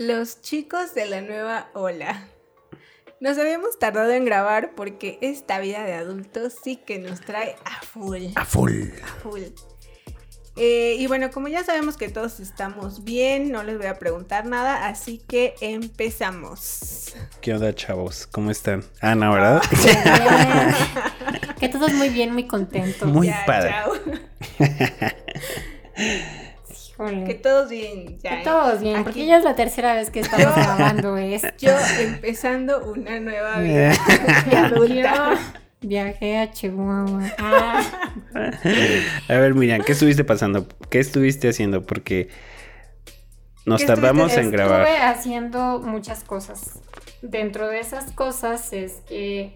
Los chicos de la nueva ola. Nos habíamos tardado en grabar porque esta vida de adultos sí que nos trae a full. A full. A full. Eh, y bueno, como ya sabemos que todos estamos bien, no les voy a preguntar nada, así que empezamos. ¿Qué onda, chavos? ¿Cómo están? Ah, no, ¿verdad? que todos muy bien, muy contentos. Muy Ya, padre. Que todos bien, ya. Que ¿eh? todos bien, Aquí porque ya es la tercera vez que estamos grabando esto. Yo empezando una nueva vida adulta. Yo viajé a Chihuahua. Ah, A ver, Miriam, ¿qué estuviste pasando? ¿Qué estuviste haciendo? Porque nos ¿Qué tardamos estuviste- en grabar. Estuve haciendo muchas cosas. Dentro de esas cosas es que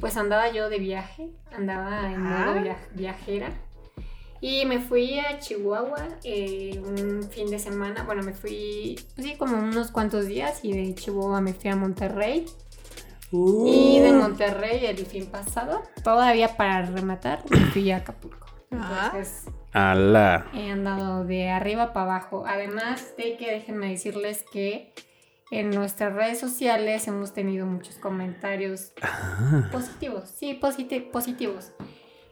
pues andaba yo de viaje, andaba en modo Ah. via- viajera. Y me fui a Chihuahua eh, un fin de semana. Bueno, me fui, sí, como unos cuantos días. Y de Chihuahua me fui a Monterrey. Y de Monterrey el fin pasado, todavía para rematar, me fui a Acapulco. Ah. Entonces, Ala. He andado de arriba para abajo. Además de que déjenme decirles que en nuestras redes sociales hemos tenido muchos comentarios Ah. positivos. Sí, positi- positivos.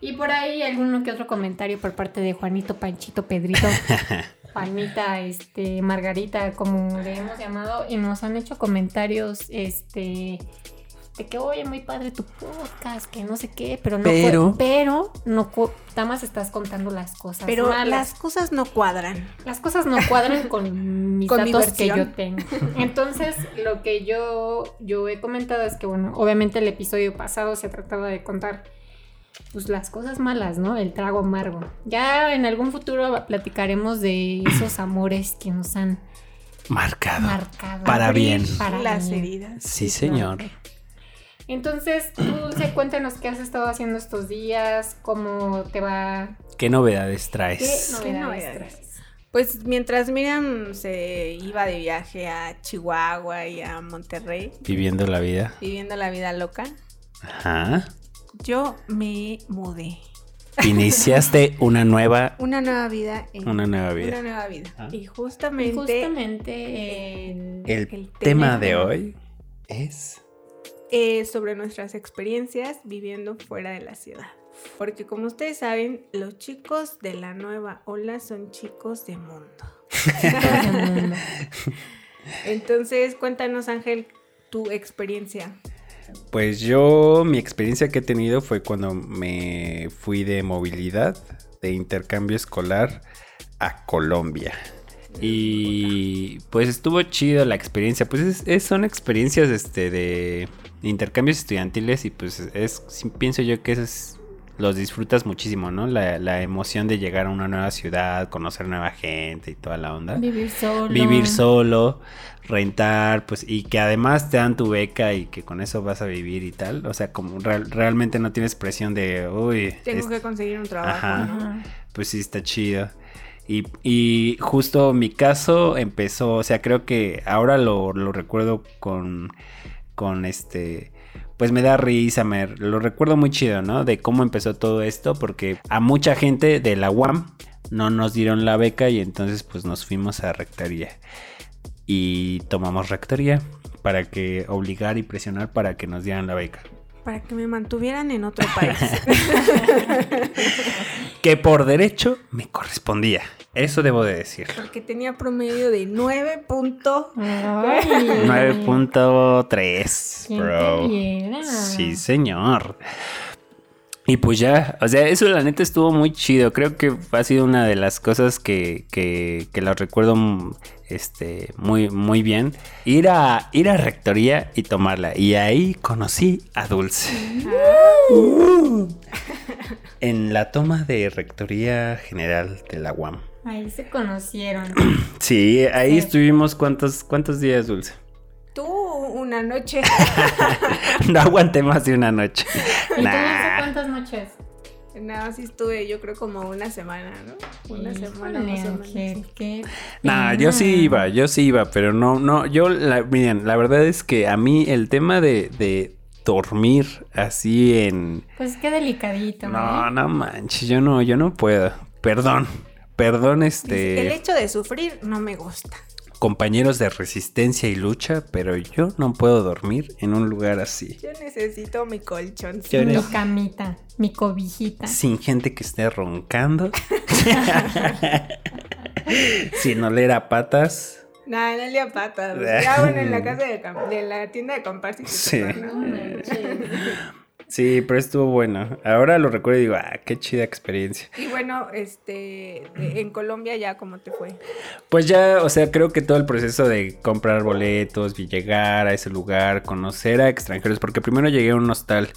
Y por ahí alguno que otro comentario por parte de Juanito, Panchito, Pedrito, Juanita, este, Margarita, como le hemos llamado, y nos han hecho comentarios, este, de que oye muy padre tu podcast, que no sé qué, pero no, Pero- pero no, más estás contando las cosas Pero malas. las cosas no cuadran. Las cosas no cuadran con mis Con mi datos que yo tengo. Entonces, lo que yo, yo he comentado es que, bueno, obviamente el episodio pasado se trataba de contar pues las cosas malas, ¿no? El trago amargo. Ya en algún futuro platicaremos de esos amores que nos han Marcado. marcado. Para bien. Para las bien. heridas. Sí, señor. Entonces, tú, Dulce, cuéntanos qué has estado haciendo estos días, cómo te va, ¿Qué novedades qué traes? novedades, novedades? traes? Pues mientras Miriam se iba de viaje a Chihuahua y a Monterrey, Viviendo la vida. viviendo la vida loca, Ajá. Yo me mudé. Iniciaste una nueva. Una nueva vida. en- Una nueva vida. Una nueva vida. Ah. Y Y justamente, justamente en- El, el tema tema. de hoy es. eh, sobre nuestras experiencias viviendo fuera de la ciudad. Porque como ustedes saben, los chicos de la nueva ola son chicos de mundo. Entonces, cuéntanos, Ángel, tu experiencia. Pues yo, mi experiencia que he tenido fue cuando me fui de movilidad, de intercambio escolar a Colombia. Y pues estuvo chido la experiencia. Pues es- son experiencias este, de intercambios estudiantiles y pues es, pienso yo que eso es, los disfrutas muchísimo, ¿no? La, la emoción de llegar a una nueva ciudad, conocer nueva gente y toda la onda Vivir solo. vivir solo, rentar, pues, y que además te dan tu beca y que con eso vas a vivir y tal. O sea, como real- realmente no tienes presión de, uy, Tengo es- que conseguir un trabajo. Ajá. ¿no? Ajá. pues sí está chido. Y, y justo mi caso empezó, o sea, creo que ahora lo, lo recuerdo con, con este, pues me da risa, me, lo recuerdo muy chido, ¿no? De cómo empezó todo esto, porque a mucha gente de la UAM no nos dieron la beca y entonces pues nos fuimos a rectoría. Y tomamos rectoría para que obligar y presionar para que nos dieran la beca. Para que me mantuvieran en otro país. Que por derecho me correspondía. Eso debo de decirlo. Porque tenía promedio de 9 puntos. Ay. 9.3, ¿Quién bro. Sí, señor. Y pues ya, o sea, eso la neta estuvo muy chido. Creo que ha sido una de las cosas que, que, que las recuerdo mm, este, muy, muy bien. Ir a, ir a rectoría y tomarla. Y ahí conocí a Dulce. Uh. en la toma de rectoría general de la UAM. Ahí se conocieron. Sí, ahí Sí. estuvimos cuántos, cuántos días, Dulce. Una noche. No aguanté más de una noche. ¿Y tú Nah. cuántas noches? Nada, sí estuve yo creo como una semana, ¿no? Una semana más o menos. Ángel, qué Nah, yo sí iba, yo sí iba, pero no, no, yo, la, miren, la verdad es que a mí el tema de, de dormir así en... Pues qué delicadito. No, ¿eh? no manches, yo no, yo no puedo. Perdón, perdón El este... hecho de sufrir no me gusta. Compañeros de resistencia y lucha, pero yo no puedo dormir en un lugar así. Yo necesito mi colchón. Yo Mi camita, mi cobijita. Sin gente que esté roncando. Sin oler a patas. Nada, no le a patas. Ya bueno, en la casa de, la tienda de comprar sí. Sí, pero estuvo bueno. Ahora lo recuerdo y digo, ah, qué chida experiencia. Y bueno, este, en Colombia ya cómo te fue. Pues ya, o sea, creo que todo el proceso de comprar boletos y llegar a ese lugar, conocer a extranjeros, porque primero llegué a un hostal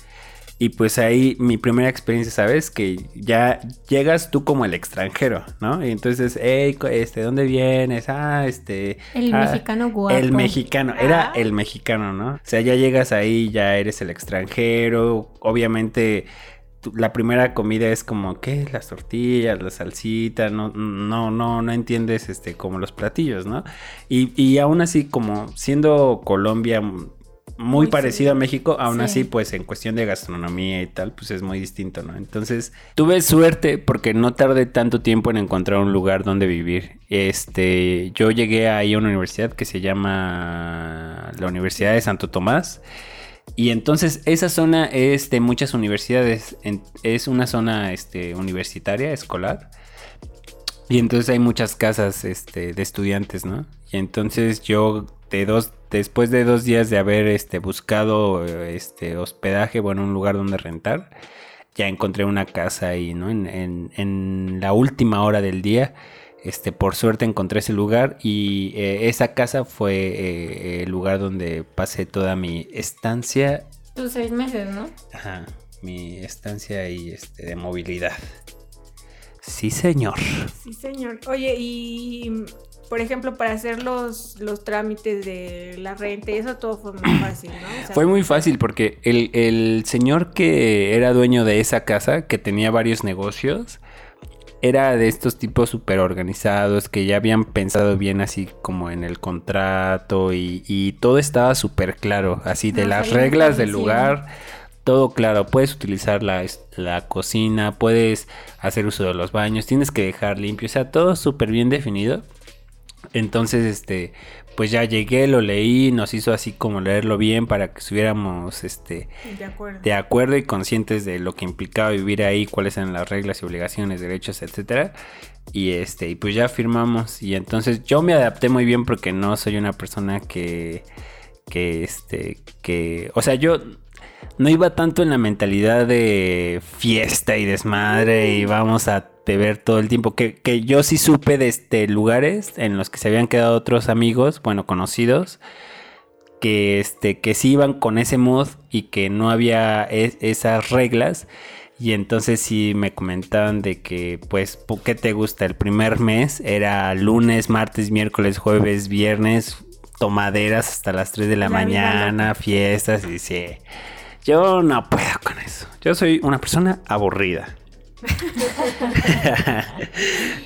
y pues ahí mi primera experiencia, ¿sabes? Que ya llegas tú como el extranjero, ¿no? Y entonces, hey, este, ¿dónde vienes? Ah, este... El ah, mexicano guapo. El mexicano, era Ah. el mexicano, ¿no? O sea, ya llegas ahí, ya eres el extranjero, obviamente la primera comida es como, ¿qué? Las tortillas, la salsita, no, no, no, no entiendes este, como los platillos, ¿no? Y, y aún así, como siendo Colombia muy, Muy parecido a. México, aún Sí. así, pues en cuestión de gastronomía y tal, pues es muy distinto, ¿no? Entonces, tuve suerte porque no tardé tanto tiempo en encontrar un lugar donde vivir. Este, yo llegué ahí a una universidad que se llama la Universidad de Santo Tomás. Y entonces esa zona es de muchas universidades, en- es una zona este, universitaria, escolar. Y entonces hay muchas casas este, de estudiantes, ¿no? Y entonces yo de dos, después de dos días de haber este, buscado este, hospedaje, bueno, un lugar donde rentar, ya encontré una casa ahí, ¿no? En, en- en la última hora del día, este, por suerte encontré ese lugar y eh, esa casa fue eh, el lugar donde pasé toda mi estancia, Tus seis meses, ¿no? ajá, mi estancia ahí este, de movilidad. Sí, señor. Sí, señor. Oye, y por ejemplo, para hacer los, los trámites de la renta, y eso todo fue muy fácil, ¿no? O sea, Fue muy fácil porque el, el señor que era dueño de esa casa, que tenía varios negocios, era de estos tipos súper organizados que ya habían pensado bien así como en el contrato y, y todo estaba súper claro, así de No, las reglas del lugar. Todo claro, puedes utilizar la, la cocina, puedes hacer uso de los baños, tienes que dejar limpio, o sea, todo súper bien definido. Entonces, este, pues ya llegué, lo leí, nos hizo así como leerlo bien para que estuviéramos, este, De acuerdo. de acuerdo y conscientes de lo que implicaba vivir ahí, cuáles eran las reglas y obligaciones, derechos, etcétera. Y este, y pues ya firmamos. Y entonces yo me adapté muy bien porque no soy una persona que, que este, que, o sea, yo no iba tanto en la mentalidad de fiesta y desmadre y vamos a beber todo el tiempo. Que, que yo sí supe de este, lugares en los que se habían quedado otros amigos, bueno, conocidos, que, este, que sí iban con ese mood y que no había es- esas reglas. Y entonces sí me comentaban de que, pues, ¿por ¿qué te gusta? El primer mes era lunes, martes, miércoles, jueves, viernes, tomaderas hasta las 3 de la, La mañana, fiestas y sí. Yo no puedo con eso. Yo soy una persona aburrida.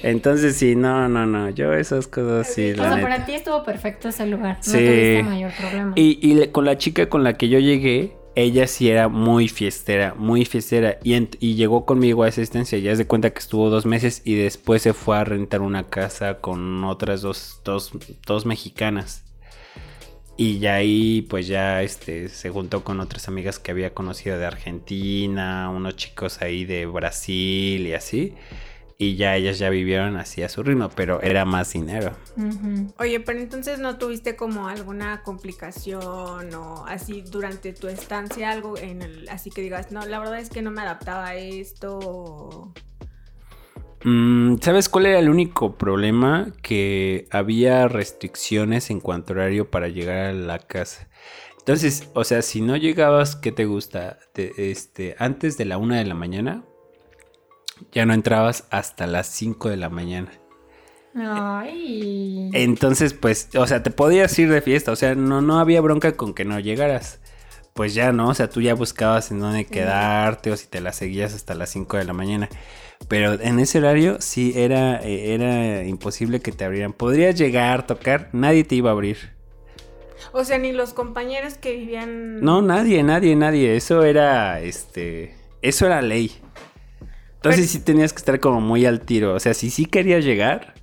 Entonces sí, no, no, no. Yo esas cosas sí, O la sea, neta. para ti estuvo perfecto ese lugar. No Sí. tuviste mayor problema. Y, y con la chica con la que yo llegué, ella sí era muy fiestera, muy fiestera. Y, ent- y llegó conmigo a esa estancia. Ya se cuenta que estuvo dos meses y después se fue a rentar una casa con otras dos, dos, dos mexicanas. Y ya ahí, pues ya este, se juntó con otras amigas que había conocido de Argentina, unos chicos ahí de Brasil y así. Y ya ellas ya vivieron así a su ritmo, pero era más dinero. Oye, pero entonces no tuviste como alguna complicación o así durante tu estancia, algo en el, así que digas, no, la verdad es que no me adaptaba a esto. ¿Sabes cuál era el único problema? Que había restricciones en cuanto a horario para llegar a la casa. Entonces, o sea, si no llegabas, ¿qué te gusta? De- este, antes de la una de la mañana, ya no entrabas hasta las 5 de la mañana. Ay. Entonces, pues, o sea, te podías ir de fiesta, o sea, no, no había bronca con que no llegaras. Pues ya, ¿no? O sea, tú ya buscabas en dónde quedarte o si te la seguías hasta las 5 de la mañana. Pero en ese horario sí era, eh, era imposible que te abrieran. Podrías llegar, tocar, nadie te iba a abrir. O sea, ni los compañeros que vivían... No, nadie, nadie, nadie. Eso era, este, eso era ley. Entonces Pero- sí tenías que estar como muy al tiro. O sea, si sí querías llegar,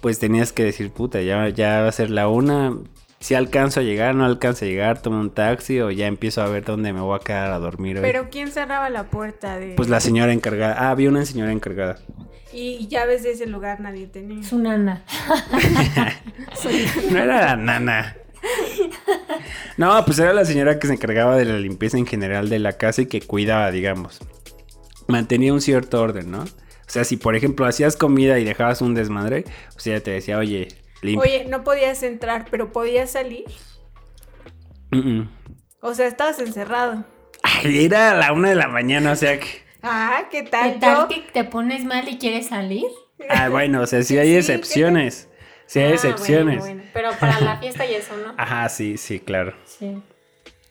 pues tenías que decir, puta, ya, ya va a ser la una. Si alcanzo a llegar, no alcanzo a llegar, tomo un taxi o ya empiezo a ver dónde me voy a quedar a dormir hoy. Pero ¿quién cerraba la puerta de...? Pues la señora encargada. Ah, había una señora encargada. Y llaves de ese lugar nadie tenía. Su nana. No era la nana. No, pues era la señora que se encargaba de la limpieza en general de la casa y que cuidaba, digamos. Mantenía un cierto orden, ¿no? O sea, si por ejemplo hacías comida y dejabas un desmadre, o sea, te decía, oye, limpia. Oye, no podías entrar, pero podías salir. Mm, mm. O sea, estabas encerrado. Ay, era a la una de la mañana, o sea que. Ah, ¿qué ¿Qué tal? tal Yo- que te pones mal y quieres salir? Ah, bueno, o sea, sí hay Sí, ¿qué excepciones. Sí hay Ah, excepciones. bueno, bueno. Pero para la fiesta y eso, ¿no? Ajá, sí, sí, claro. Sí.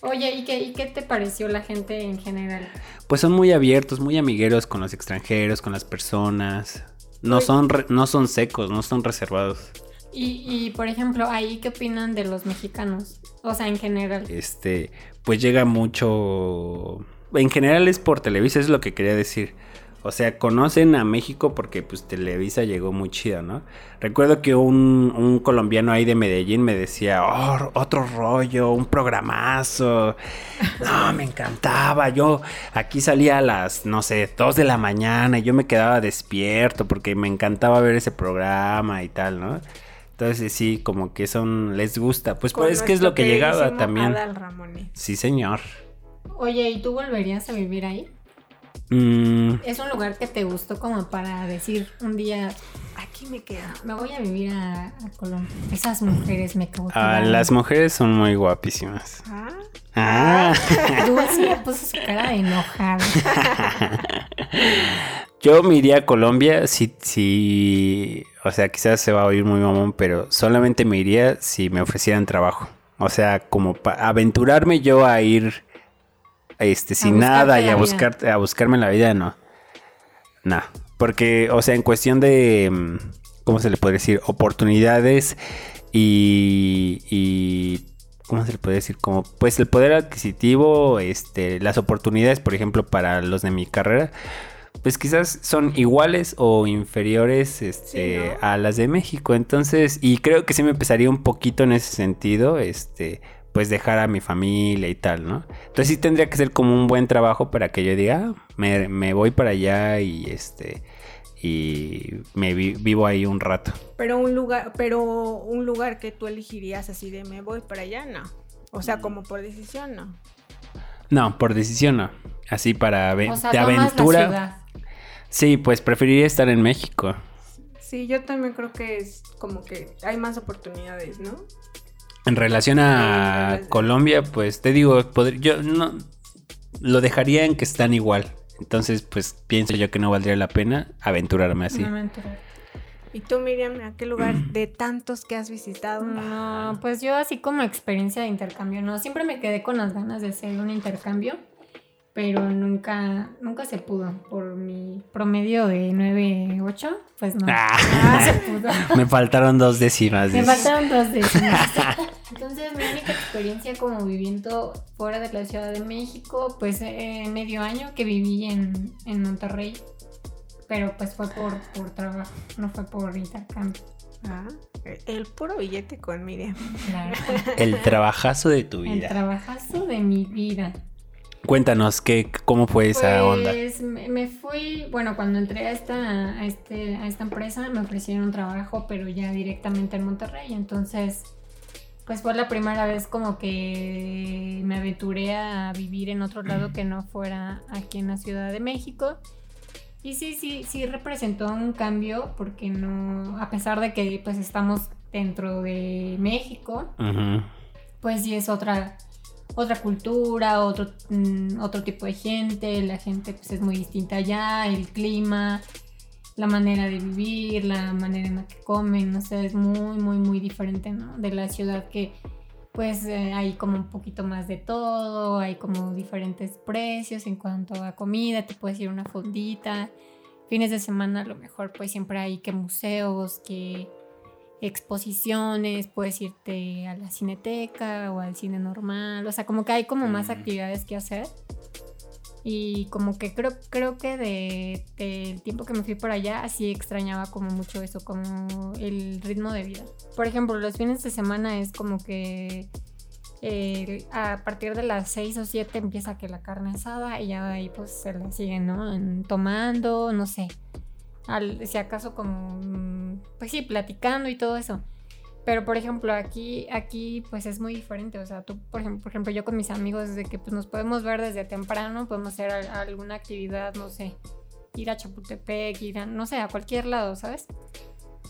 Oye, ¿y qué, ¿y qué te pareció la gente en general? Pues son muy abiertos, muy amigueros con los extranjeros, con las personas. No son, re- no son secos, no son reservados. Y, y, por ejemplo, ahí, ¿qué opinan de los mexicanos? O sea, en general. Este, pues llega mucho. En general es por Televisa, es lo que quería decir. O sea, conocen a México porque pues Televisa llegó muy chida, ¿no? Recuerdo que un, un colombiano ahí de Medellín me decía, oh, otro rollo, un programazo. No, me encantaba. Yo aquí salía a las, no sé, 2 de la mañana y yo me quedaba despierto porque me encantaba ver ese programa y tal, ¿no? Entonces sí, como que son, les gusta. Pues, pues es que es lo que llegaba también. Adal Ramones. Sí, señor. Oye, ¿y tú volverías a vivir ahí? Mm, ¿Es un lugar que te gustó como para decir un día, Aquí me quedo. me voy a vivir a, a Colombia? Esas mujeres me ah, cautivaron. las mujeres son muy guapísimas. Ah, Ah, Dulce puso su cara de enojada. yo me iría a Colombia si, si, o sea, quizás se va a oír muy mamón, pero solamente me iría si me ofrecieran trabajo. O sea, como para aventurarme yo a ir, este, sin nada y a vida. buscar, a buscarme la vida, no. No, porque, o sea, en cuestión de, mm, ¿cómo se le puede decir? Oportunidades y, y ¿cómo se le puede decir? Como, pues el poder adquisitivo, este, las oportunidades, por ejemplo, para los de mi carrera, pues quizás son iguales o inferiores este, Sí, ¿no? a las de México. Entonces, y creo que sí me empezaría un poquito en ese sentido, este, pues dejar a mi familia y tal, ¿no? Entonces sí tendría que ser como un buen trabajo para que yo diga, "Ah, me, me voy para allá y este, y me vi- vivo ahí un rato. pero un lugar, pero un lugar que tú elegirías así de me voy para allá, no. O sea, como por decisión, no. No, por decisión no. Así para O sea, de tomas la aventura. Sí, pues preferiría estar en México. Sí, yo también creo que es como que hay más oportunidades, ¿no? En relación a Sí, Colombia, pues te digo, yo no lo dejaría en que están igual. Entonces, pues pienso yo que no valdría la pena aventurarme así. Una aventura. ¿Y tú, Miriam, a qué lugar de tantos que has visitado? No, pues yo así como experiencia de intercambio, no, siempre me quedé con las ganas de hacer un intercambio, pero nunca, nunca se pudo. Por mi promedio de 9.8, pues no. Ah. Se pudo. Me faltaron dos décimas. Me faltaron dos décimas. Entonces, mi única experiencia como viviendo fuera de la Ciudad de México, pues eh, medio año que viví en, en Monterrey, pero pues fue por, por trabajo, no fue por intercambio. Ah, el puro billete con Miriam. Claro. El trabajazo de tu El vida. trabajazo de mi vida. Cuéntanos qué, cómo fue esa onda. Pues me, me fui, bueno, cuando entré a esta, a, este, a esta empresa me ofrecieron trabajo, pero ya directamente en Monterrey. Entonces, pues fue la primera vez como que me aventuré a vivir en otro lado que no fuera aquí en la Ciudad de México. Y sí, sí, sí representó un cambio porque no, a pesar de que pues estamos dentro de México, pues sí es otra otra cultura, otro, mm, otro tipo de gente, la gente pues es muy distinta allá, el clima, la manera de vivir, la manera en la que comen, no sé, es muy, muy, muy diferente, ¿no? De la ciudad que pues eh, hay como un poquito más de todo, hay como diferentes precios en cuanto a comida, te puedes ir a una fondita, fines de semana a lo mejor pues siempre hay que museos, que exposiciones, puedes irte a la cineteca o al cine normal, o sea, como que hay como más Mm. actividades que hacer. Y como que creo, creo que de, del tiempo que me fui por allá, así extrañaba como mucho eso, como el ritmo de vida. Por ejemplo, los fines de semana es como que eh, a partir de las 6 o 7 empieza que la carne asada y ya de ahí pues se la siguen, ¿no? En- tomando, no sé. Al- si acaso como, pues sí, platicando y todo eso. Pero por ejemplo, aquí, aquí pues es muy diferente. O sea, tú, por ejemplo, por ejemplo, yo con mis amigos, desde que pues nos podemos ver desde temprano, podemos hacer al- alguna actividad, no sé, ir a Chapultepec, ir a, no sé, a cualquier lado, ¿sabes?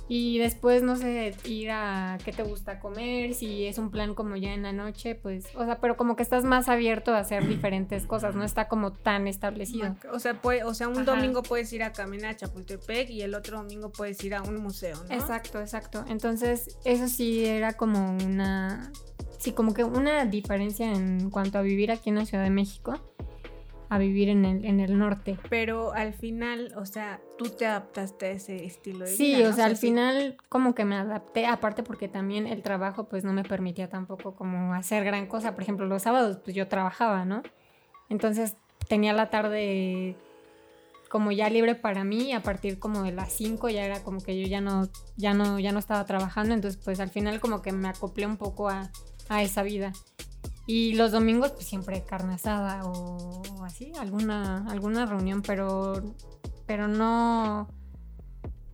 Y después, no sé, ir a qué te gusta comer, si es un plan como ya en la noche, pues, o sea, pero como que estás más abierto a hacer diferentes cosas, no está como tan establecido. O sea, puede, o sea, un Ajá. domingo puedes ir a caminar a Chapultepec y el otro domingo puedes ir a un museo, ¿no? Exacto, exacto. Entonces, eso sí era como una. Sí, como que una diferencia en cuanto a vivir aquí en la Ciudad de México a vivir en el, en el norte. Pero al final, o sea, tú te adaptaste a ese estilo de Sí, vida. ¿no? o sea, al sí. final como que me adapté, aparte porque también el trabajo pues no me permitía tampoco como hacer gran cosa. Por ejemplo, los sábados pues yo trabajaba, ¿no? Entonces tenía la tarde como ya libre para mí, a partir como de las 5 ya era como que yo ya no, ya no, ya no estaba trabajando, entonces pues al final como que me acoplé un poco a, a esa vida. Y los domingos pues siempre carne asada o, o así, alguna, alguna reunión, pero, pero no,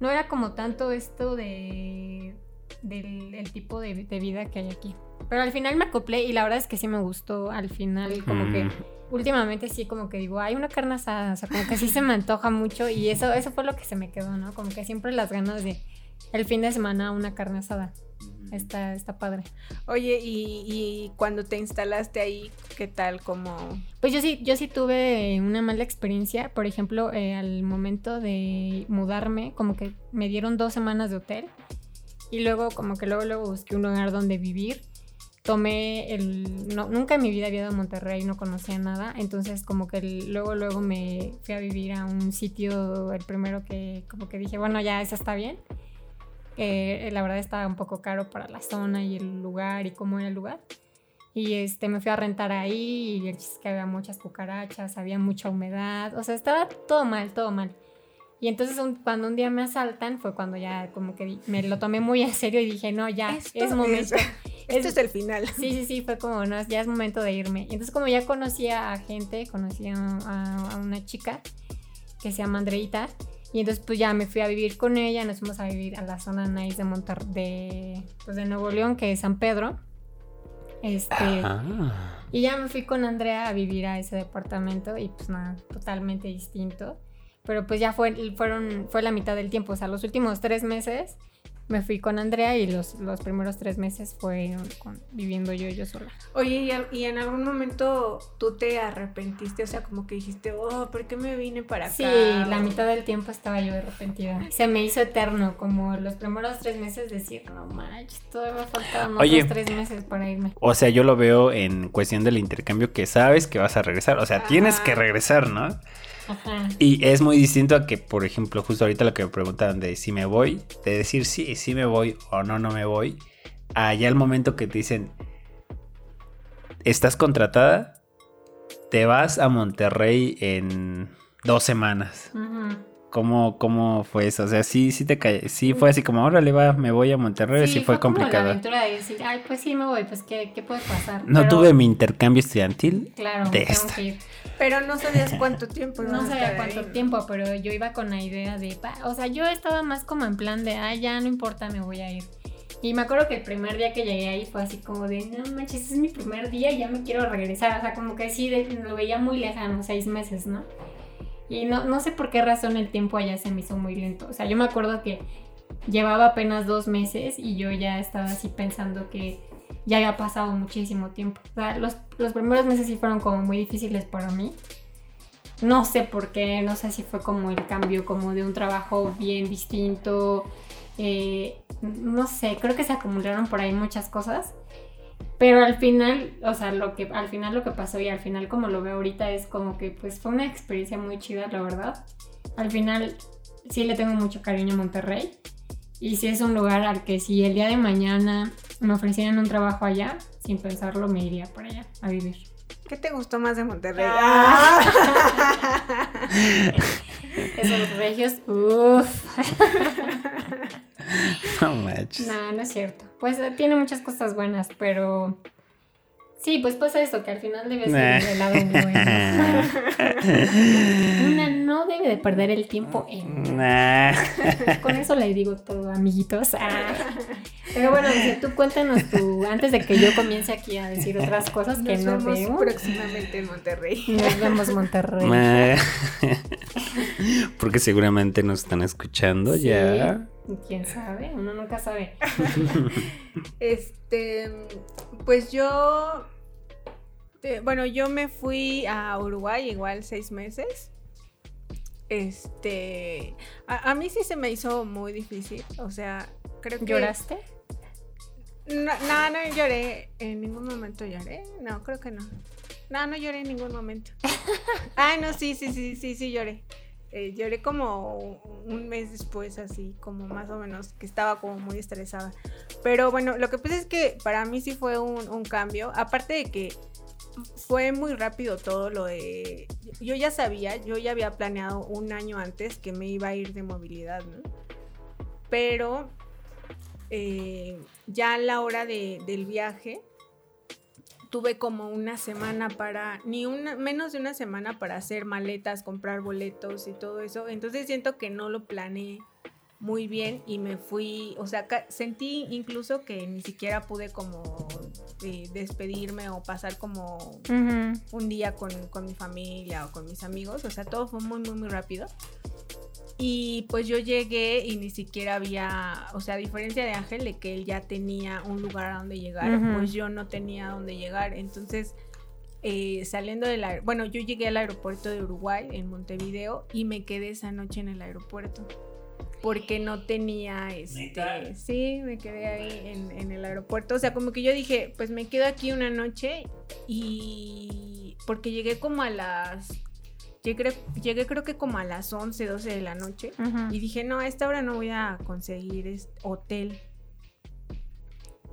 no era como tanto esto de del el tipo de, de vida que hay aquí. Pero al final me acoplé y la verdad es que sí me gustó al final, como que Mm. últimamente sí como que digo, hay una carne asada, o sea, como que sí se me antoja mucho y eso, eso fue lo que se me quedó, ¿no? Como que siempre las ganas de el fin de semana una carne asada. Está, está padre. Oye, y, y cuando te instalaste ahí, ¿qué tal? Como... Pues yo sí, yo sí tuve una mala experiencia. Por ejemplo, eh, al momento de mudarme, como que me dieron dos semanas de hotel. Y luego, como que luego, luego busqué un lugar donde vivir. Tomé el... No, nunca en mi vida había ido a Monterrey, no conocía nada. Entonces, como que el- luego, luego me fui a vivir a un sitio, el primero que como que dije, bueno, ya, eso está bien. Eh, la verdad estaba un poco caro para la zona y el lugar y cómo era el lugar. Y este, me fui a rentar ahí y el chiste es que había muchas cucarachas, había mucha humedad, o sea, estaba todo mal, todo mal. Y entonces un- cuando un día me asaltan fue cuando ya como que me lo tomé muy en serio y dije, no, ya, Esto es momento. Esto es el final. Sí, sí, sí, fue como, no, ya es momento de irme. Y entonces como ya conocía a gente, conocía a, a una chica que se llama Andreita, y entonces pues ya me fui a vivir con ella, nos fuimos a vivir a la zona nice de Monter de, pues, de Nuevo León, que es San Pedro. Este, Ah. y ya me fui con Andrea a vivir a ese departamento y pues nada, totalmente distinto. Pero pues ya fue, fueron, fue la mitad del tiempo, o sea, los últimos tres meses me fui con Andrea y los, los primeros tres meses fue con- viviendo yo yo sola. Oye, ¿y, al- y en algún momento tú te arrepentiste? O sea, como que dijiste, oh, ¿por qué me vine para acá? Sí, la mitad del tiempo estaba yo arrepentida. Se me hizo eterno, como los primeros tres meses decir, no manches, todavía me faltan Oye. otros tres meses para irme. O sea, yo lo veo en cuestión del intercambio que sabes que vas a regresar. O sea, tienes que regresar, ¿no? Ajá. Y es muy distinto a que, por ejemplo, justo ahorita lo que me preguntaban de si me voy, de decir sí, sí me voy o no, no me voy. Allá el momento que te dicen, estás contratada, te vas a Monterrey en dos semanas. Ujú. ¿Cómo, cómo fue eso? O sea, sí, sí te cae, sí fue así como, órale, va, me voy a Monterrey, sí, fue, como la complicado. aventura de decir, ay, pues sí me voy, pues qué, qué puede pasar. No Pero, tuve mi intercambio estudiantil. Claro, de tengo esta. que ir. Pero no sabías cuánto tiempo. No sabía cuánto ahí. tiempo, pero yo iba con la idea de, pa- o sea, yo estaba más como en plan de, ay, ya no importa, me voy a ir. Y me acuerdo que el primer día que llegué ahí fue así como de, no manches, es mi primer día y ya me quiero regresar. O sea, como que sí, de- lo veía muy lejano, seis meses, ¿no? Y no, no sé por qué razón el tiempo allá se me hizo muy lento. O sea, yo me acuerdo que llevaba apenas dos meses y yo ya estaba así pensando que ya había pasado muchísimo tiempo. O sea, los, los primeros meses sí fueron como muy difíciles para mí. No sé por qué, no sé si fue como el cambio como de un trabajo bien distinto. eh, no sé, creo que se acumularon por ahí muchas cosas. Pero al final, o sea, lo que al final lo que pasó y al final como lo veo ahorita es como que pues fue una experiencia muy chida, la verdad. Al final sí le tengo mucho cariño a Monterrey. Y sí es un lugar al que si el día de mañana me ofrecieran un trabajo allá, sin pensarlo me iría para allá a vivir. ¿Qué te gustó más de Monterrey? Ah. Esos regios, uff. No manches. No, no es cierto. Pues eh, tiene muchas cosas buenas, pero. Sí, pues pasa eso, que al final debe ser Nah. el lado bueno. Una no debe de perder el tiempo en. Nah. Con eso le digo todo, amiguitos. Ah. Pero bueno, dice, tú cuéntanos tú, antes de que yo comience aquí a decir otras cosas que Nos no vemos veo. próximamente en Monterrey. Nos vemos, Monterrey. Nah. Porque seguramente nos están escuchando Sí. ya. ¿Quién sabe? Uno nunca sabe. Este, pues yo, bueno, yo me fui a Uruguay igual seis meses. Este, a, a mí sí se me hizo muy difícil, o sea, creo que... ¿Lloraste? No, no, no lloré, en ningún momento lloré, no, creo que no. No, no lloré en ningún momento. Ay, no, sí, sí, sí, sí, sí lloré. Eh, lloré como un mes después, así, como más o menos, que estaba como muy estresada. Pero bueno, lo que pasa es que para mí sí fue un, cambio. Aparte de que fue muy rápido todo lo de... Yo ya sabía, yo ya había planeado un año antes que me iba a ir de movilidad, ¿no? Pero eh, ya a la hora de- del viaje tuve como una semana para, ni una, menos de una semana para hacer maletas, comprar boletos y todo eso. Entonces siento que no lo planeé muy bien y me fui, o sea, sentí incluso que ni siquiera pude como eh, despedirme o pasar como un día con, con mi familia o con mis amigos, o sea, todo fue muy, muy, muy rápido. Y pues yo llegué y ni siquiera había, o sea, a diferencia de Ángel, de que él ya tenía un lugar a donde llegar, pues yo no tenía a dónde llegar. Entonces, eh, saliendo del aer- bueno, yo llegué al aeropuerto de Uruguay, en Montevideo, y me quedé esa noche en el aeropuerto. Porque no tenía, este, sí, me quedé ahí en, en el aeropuerto. O sea, como que yo dije, pues me quedo aquí una noche y porque llegué como a las, llegué, llegué creo que como a las 11, 12 de la noche. Y dije, no, a esta hora no voy a conseguir este hotel.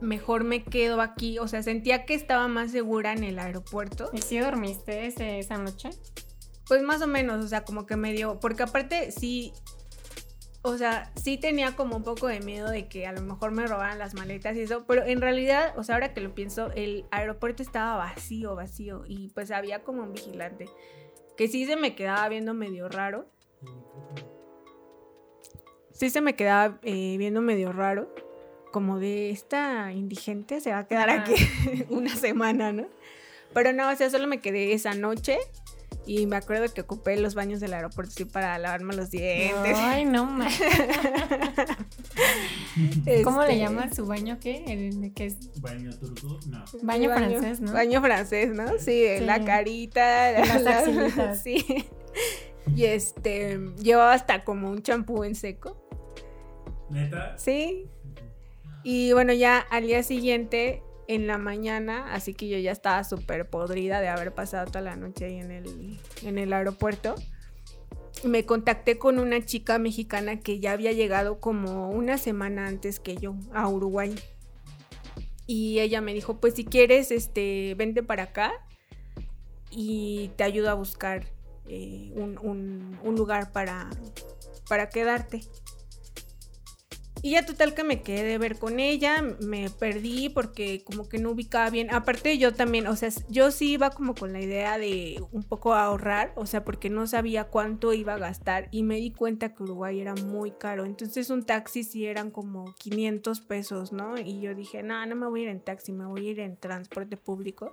Mejor me quedo aquí. O sea, sentía que estaba más segura en el aeropuerto. ¿Y si dormiste ese- esa noche? Pues más o menos, o sea, como que me dio. Porque aparte, sí. O sea, sí tenía como un poco de miedo de que a lo mejor me robaran las maletas y eso. Pero en realidad, o sea, ahora que lo pienso, el aeropuerto estaba vacío, vacío. Y pues había como un vigilante. Que sí se me quedaba viendo medio raro. sí se me quedaba eh, viendo medio raro, como de esta indigente se va a quedar aquí una semana, ¿no? Pero no, o sea, solo me quedé esa noche y me acuerdo que ocupé los baños del aeropuerto sí, para lavarme los dientes. Ay, no ma- ¿Cómo Este, le llaman su baño qué? El que es Baño turco, no. baño francés, ¿no? Baño francés, ¿no? Sí, Sí. la carita, las la- axilitas. Sí. Y este, llevaba hasta como un champú en seco. Neta. Sí. Y bueno, ya al día siguiente, en la mañana, así que yo ya estaba súper podrida de haber pasado toda la noche ahí en el, en el aeropuerto. Me contacté con una chica mexicana que ya había llegado como una semana antes que yo a Uruguay. Y ella me dijo, pues si quieres, este, vente para acá y te ayudo a buscar eh, un, un- un lugar para, para quedarte. Y ya total que me quedé de ver con ella, me perdí porque como que no ubicaba bien. Aparte yo también, o sea, yo sí iba como con la idea de un poco ahorrar, o sea, porque no sabía cuánto iba a gastar y me di cuenta que Uruguay era muy caro. Entonces un taxi sí eran como 500 pesos, ¿no? Y yo dije, no, no me voy a ir en taxi, me voy a ir en transporte público.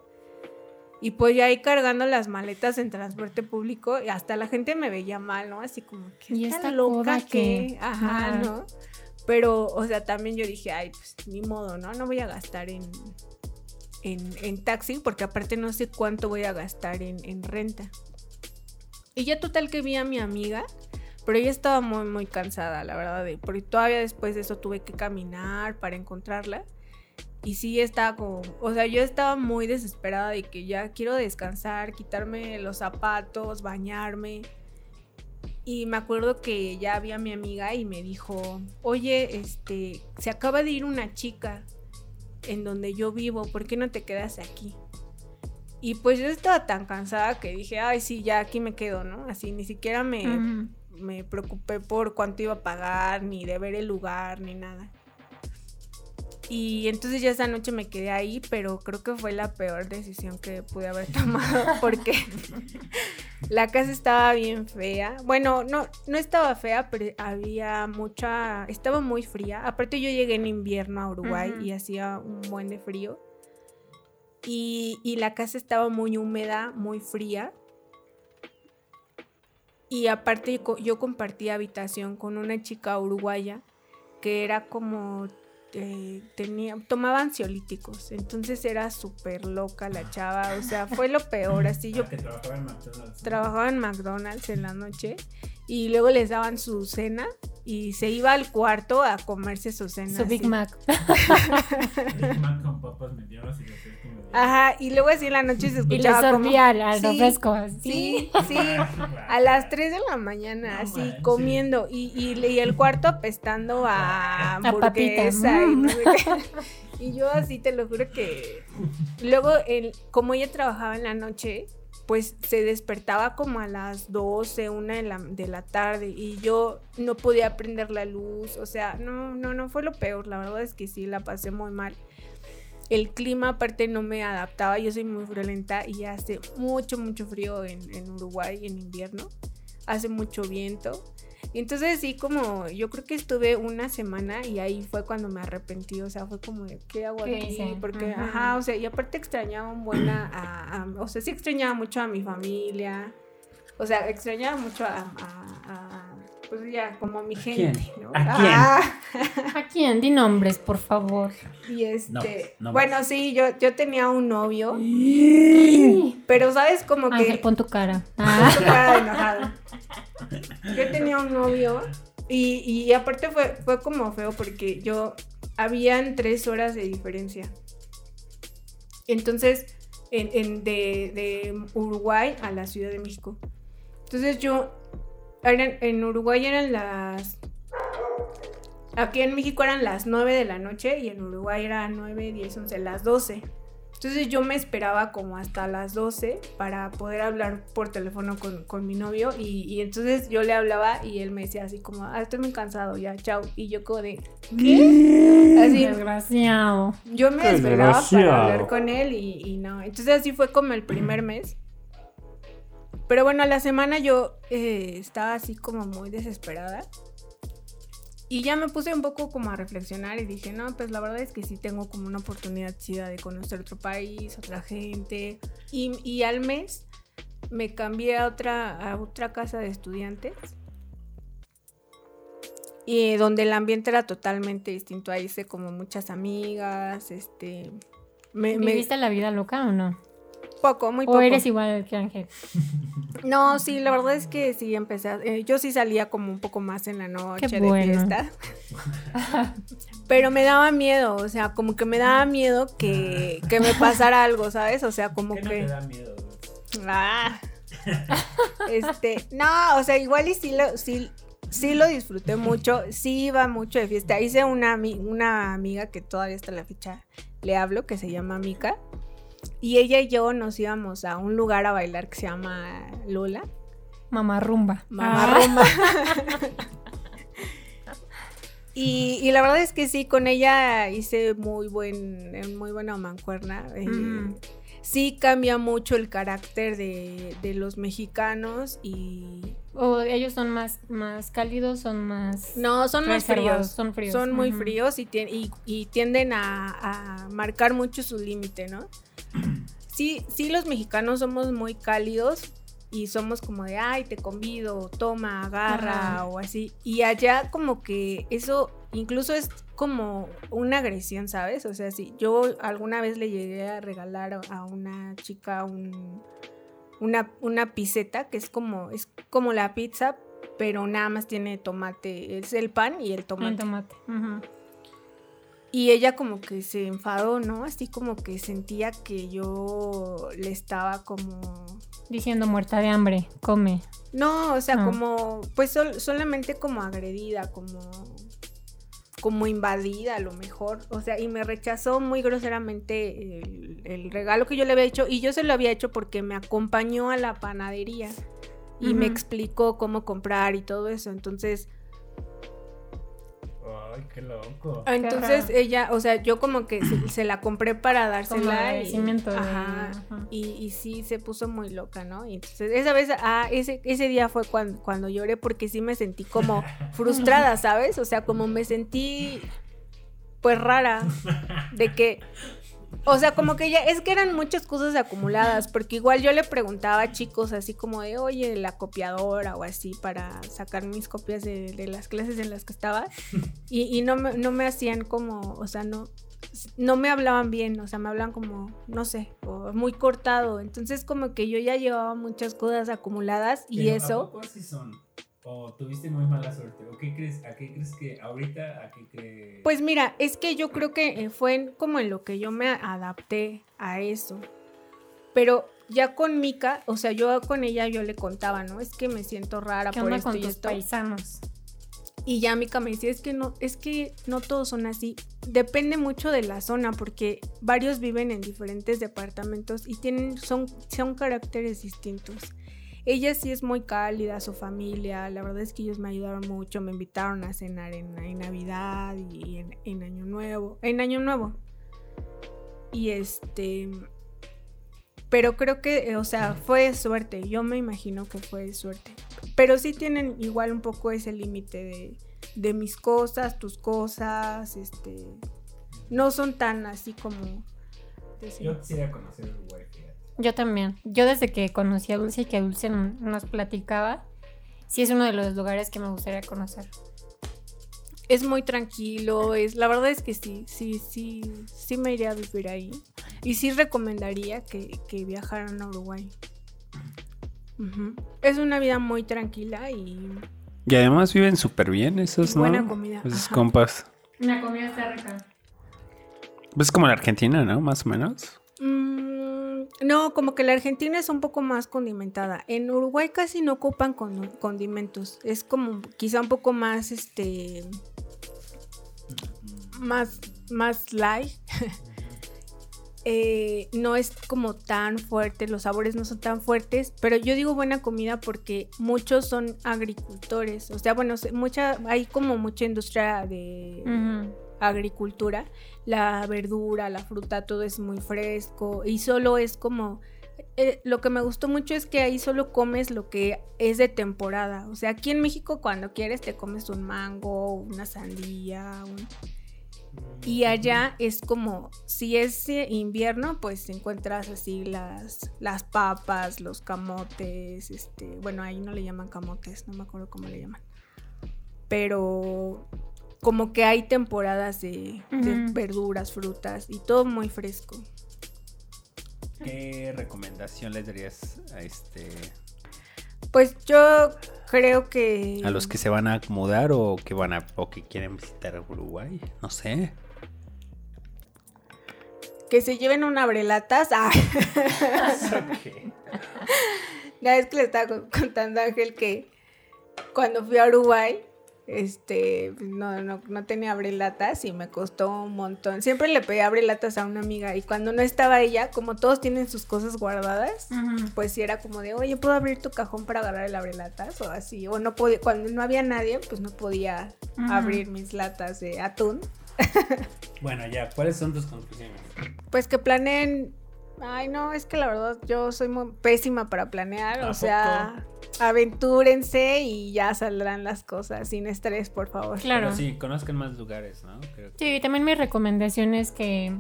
Y pues ya ahí cargando las maletas en transporte público, y hasta la gente me veía mal, ¿no? Así como que Y esta loca que, que- ajá, Ajá. ¿no? Pero, o sea, también yo dije, ay, pues ni modo, ¿no? No voy a gastar en, en, en taxi, porque aparte no sé cuánto voy a gastar en, en renta. Y ya total que vi a mi amiga, pero ella estaba muy, muy cansada, la verdad, de, porque todavía después de eso tuve que caminar para encontrarla. Y sí estaba como, o sea, yo estaba muy desesperada de que ya quiero descansar, quitarme los zapatos, bañarme. Y me acuerdo que ya había mi amiga y me dijo, oye, este, se acaba de ir una chica en donde yo vivo, ¿por qué no te quedas aquí? Y pues yo estaba tan cansada que dije, ay, sí, ya aquí me quedo, ¿no? Así, ni siquiera me, me preocupé por cuánto iba a pagar, ni de ver el lugar, ni nada. Y entonces ya esa noche me quedé ahí, pero creo que fue la peor decisión que pude haber tomado porque la casa estaba bien fea. Bueno, no, no estaba fea, pero había mucha, estaba muy fría. Aparte yo llegué en invierno a Uruguay y hacía un buen de frío. Y, y la casa estaba muy húmeda, muy fría. Y aparte yo compartí habitación con una chica uruguaya que era como eh, tenía tomaba ansiolíticos, entonces era súper loca la chava, o sea, fue lo peor, así yo que trabajaba en McDonald's. trabajaba en McDonald's en la noche y luego les daban su cena y se iba al cuarto a comerse su cena. Su Big. Mac. Big Mac con papas medianas y Ajá, y luego así en la noche se Y le escuchaba como... sorbía al, Sí, refresco. Sí, sí, a las 3 de la mañana, No así comiendo. Y, y, y el cuarto apestando a A papita, hamburguesa y no sé qué. Y yo así te lo juro que luego el, como ella trabajaba en la noche, pues se despertaba como a las 12, una de la, de la tarde y yo no podía prender la luz, o sea, no, no, no fue lo peor, la verdad es que sí, la pasé muy mal. El clima aparte no me adaptaba, yo soy muy friolenta y hace mucho, mucho frío en, en Uruguay en invierno, hace mucho viento. Entonces sí, como yo creo que estuve una semana y ahí fue cuando me arrepentí, o sea, fue como de, ¿qué hago ¿Qué aquí? hice? Porque, Ajá. ajá, o sea, y aparte extrañaba un buen a, a- a- o sea, sí extrañaba mucho a mi familia, o sea, extrañaba mucho a- pues ya, como a mi quién? gente, ¿no? ¿A quién? Ah, ¿A quién? Di nombres, por favor. y este, No, no bueno, sí, yo, yo tenía un novio, pero sabes como que... Ángel, pon tu cara. Ah, Su cara de enojado. Yo tenía un novio y, y aparte fue, fue como feo porque yo habían tres horas de diferencia. Entonces, en, en- de, de Uruguay a la Ciudad de México. Entonces yo, eran- en Uruguay eran las... Aquí en México eran las 9 de la noche y en Uruguay eran 9, 10, 11, las 12. Entonces yo me esperaba como hasta las 12 para poder hablar por teléfono con, con mi novio y, y entonces yo le hablaba y él me decía así como, ah, estoy muy cansado, ya, chao. Y yo como de, ¿qué? Así, desgraciado. yo me Qué esperaba para desgraciado. hablar con él y, y no. Entonces así fue como el primer mes. Pero bueno, a la semana yo eh, estaba así como muy desesperada. Y ya me puse un poco como a reflexionar y dije, no, pues la verdad es que sí tengo como una oportunidad chida de conocer otro país, otra gente. Y, y al mes me cambié a otra, a otra casa de estudiantes. Y donde el ambiente era totalmente distinto. Ahí hice como muchas amigas, este... Me, ¿Viviste la vida loca o no? Poco, muy ¿O poco. eres igual que Ángel? No, sí, la verdad es que sí empecé. a- eh, yo sí salía como un poco más en la noche Qué de bueno. fiesta. Pero me daba miedo, o sea, como que me daba miedo que, que me pasara algo, ¿sabes? O sea, como ¿Qué no que. te da miedo? Ah. Este, no, o sea, igual y sí lo, sí, sí lo disfruté mucho, sí iba mucho de fiesta. Hice una, una amiga que todavía hasta la fecha le hablo, que se llama Mika. Y ella y yo nos íbamos a un lugar a bailar que se llama Lola. Mamá rumba. Mamá Ah. rumba. y, y la verdad es que sí, con ella hice muy buen, muy buena mancuerna. eh. Sí cambia mucho el carácter de, de los mexicanos y... O ellos son más, más cálidos, son más. No, son más fríos. Son fríos. Son muy fríos y, y, y tienden a, a marcar mucho su límite, ¿no? Sí, sí, los mexicanos somos muy cálidos y somos como de, ay, te convido, toma, agarra Ajá. o así. Y allá como que eso incluso es como una agresión, ¿sabes? O sea, si yo alguna vez le llegué a regalar a- una chica un, una, una piseta que es como, es como la pizza, pero nada más tiene tomate, es el pan y el tomate. El tomate. Y ella como que se enfadó, ¿no? Así como que sentía que yo le estaba como... Diciendo muerta de hambre, come. No, o sea, Ah. como... Pues sol- solamente como agredida, como... como invadida a lo mejor, o sea, y me rechazó muy groseramente el, el regalo que yo le había hecho y yo se lo había hecho porque me acompañó a la panadería y me explicó cómo comprar y todo eso, entonces qué loco. entonces raro. ella, o sea, yo como que se, se la compré para dársela. y- agradecimiento de- ajá, ajá. Y, y sí, se puso muy loca, ¿no? Y entonces esa vez, ah, ese, ese día fue cuando, cuando lloré porque sí me sentí como frustrada, ¿sabes? O sea, como me sentí pues rara de que... O sea, como que ya, es que eran muchas cosas acumuladas, porque igual yo le preguntaba a chicos así como de, oye, la copiadora o así para sacar mis copias de, de las clases en las que estaba, y, y no, me, no me hacían como, o sea, no, no me hablaban bien, o sea, me hablaban como, no sé, o muy cortado, entonces como que yo ya llevaba muchas cosas acumuladas y Pero, ¿a eso, poco así son? ¿O tuviste muy mala suerte? ¿O qué crees? ¿A qué crees que ahorita? ¿A qué crees? pues mira, es que yo creo que eh, fue en- como en lo que yo me adapté a eso, pero ya con Mika, o sea, yo con ella yo le contaba, ¿no? Es que me siento rara ¿Qué por onda esto con y tus esto. paisanos? Y ya Mika me decía, es que no, es que no todos son así. Depende mucho de la zona, porque varios viven en diferentes departamentos y tienen, son, son caracteres distintos. Ella sí es muy cálida, su familia, la verdad es que ellos me ayudaron mucho, me invitaron a cenar en, Navidad y en, Año Nuevo, en Año Nuevo. Y este, pero creo que, eh, o sea, fue suerte, yo me imagino que fue suerte. Pero sí tienen igual un poco ese límite de, de mis cosas, tus cosas, este, no son tan así como... Yo Uruguay, fíjate. Yo también. Yo desde que conocí a Dulce y que Dulce nos platicaba, sí es uno de los lugares que me gustaría conocer. Es muy tranquilo, es, la verdad es que sí, sí, sí, sí me iría a vivir ahí. Y sí recomendaría que, que viajaran a Uruguay. Es una vida muy tranquila y Y además viven súper bien esos, ¿no? Buena comida, Esos ajá. compas. La comida está rica. Pues como la Argentina, ¿no? Más o menos. Mm, no, como que la Argentina es un poco más condimentada. En Uruguay casi no ocupan con- condimentos. Es como quizá un poco más, este, más, más light. Eh, no es como tan fuerte, los sabores no son tan fuertes, pero yo digo buena comida porque muchos son agricultores. O sea, bueno, mucha, hay como mucha industria de. Agricultura, la verdura, la fruta, todo es muy fresco y solo es como... eh, lo que me gustó mucho es que ahí solo comes lo que es de temporada. O sea, aquí en México cuando quieres te comes un mango, una sandía. un- Y allá es como, si es eh, invierno, pues encuentras así las, las papas, los camotes, este, bueno, ahí no le llaman camotes, no me acuerdo cómo le llaman. Pero como que hay temporadas de, verduras, frutas y todo muy fresco. ¿Qué recomendación les darías a este Pues yo creo que... a los que se van a mudar o que van a o que quieren visitar Uruguay? No sé. Que se lleven un abrelatas. Ah. La vez que le estaba con- contando a Ángel que cuando fui a Uruguay, este, no, no, no tenía abrelatas y me costó un montón. Siempre le pedí abrelatas a una amiga y cuando no estaba ella, como todos tienen sus cosas guardadas, pues sí era como de, oye, ¿puedo abrir tu cajón para agarrar el abrelatas? O así, o no podía, cuando no había nadie, pues no podía abrir mis latas de atún. Bueno, ya, ¿cuáles son tus conclusiones? Pues que planeen. Ay, no, es que la verdad yo soy muy pésima para planear. ¿A O sea, aventúrense y ya saldrán las cosas sin estrés, por favor. Claro. Pero sí, conozcan más lugares, ¿no? Creo que- Sí, también mi recomendación es que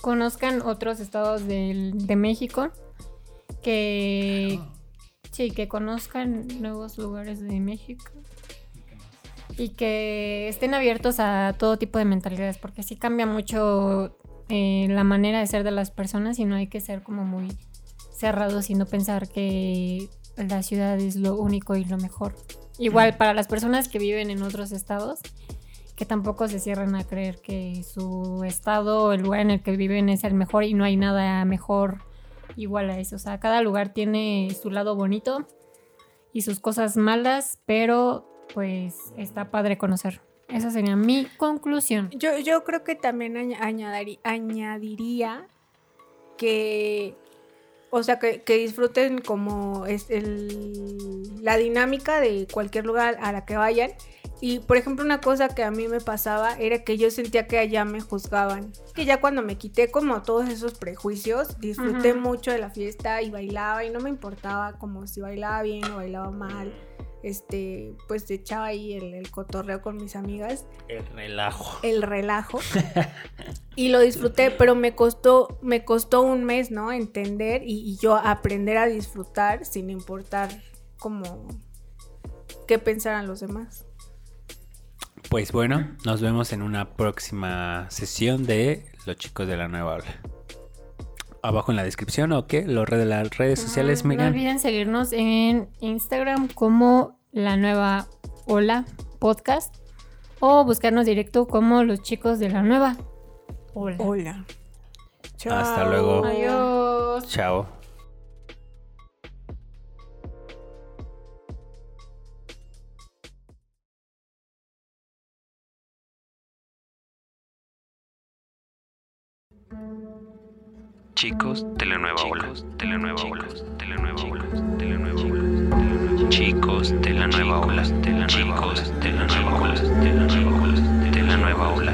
conozcan otros estados del- de México, que sí, que conozcan nuevos lugares de México ¿y y que estén abiertos a todo tipo de mentalidades, porque sí cambia mucho eh, la manera de ser de las personas y no hay que ser como muy cerrados y no pensar que la ciudad es lo único y lo mejor. Igual para las personas que viven en otros estados, que tampoco se cierren a creer que su estado o el lugar en el que viven es el mejor y no hay nada mejor igual a eso. O sea, cada lugar tiene su lado bonito y sus cosas malas, pero pues está padre conocer. Esa sería mi conclusión. Yo, yo creo que también añ- añadari- añadiría que, o sea, que, que disfruten como es el, la dinámica de cualquier lugar a la que vayan. Y, por ejemplo, una cosa que a mí me pasaba era que yo sentía que allá me juzgaban. Que ya cuando me quité como todos esos prejuicios, disfruté mucho de la fiesta y bailaba y no me importaba como si bailaba bien o bailaba mal. Este, pues echaba ahí el, el cotorreo con mis amigas El relajo. el relajo y lo disfruté, pero me costó, me costó un mes, ¿no? Entender y, y yo aprender a disfrutar sin importar como qué pensaran los demás. Pues bueno, nos vemos en una próxima sesión de Los chicos de la nueva ola. Abajo en la descripción o qué, los redes, las redes sociales, Ah, No olviden seguirnos en Instagram como la nueva Hola Podcast o buscarnos directo como los chicos de la nueva Hola. Hola. Hasta luego. Adiós. Chao. Chicos de la nueva ola, de la nueva ola, de la nueva ola, de la nueva ola. Chicos de la nueva ola, de la nueva ola, de la nueva ola, de la nueva ola, de la nueva ola,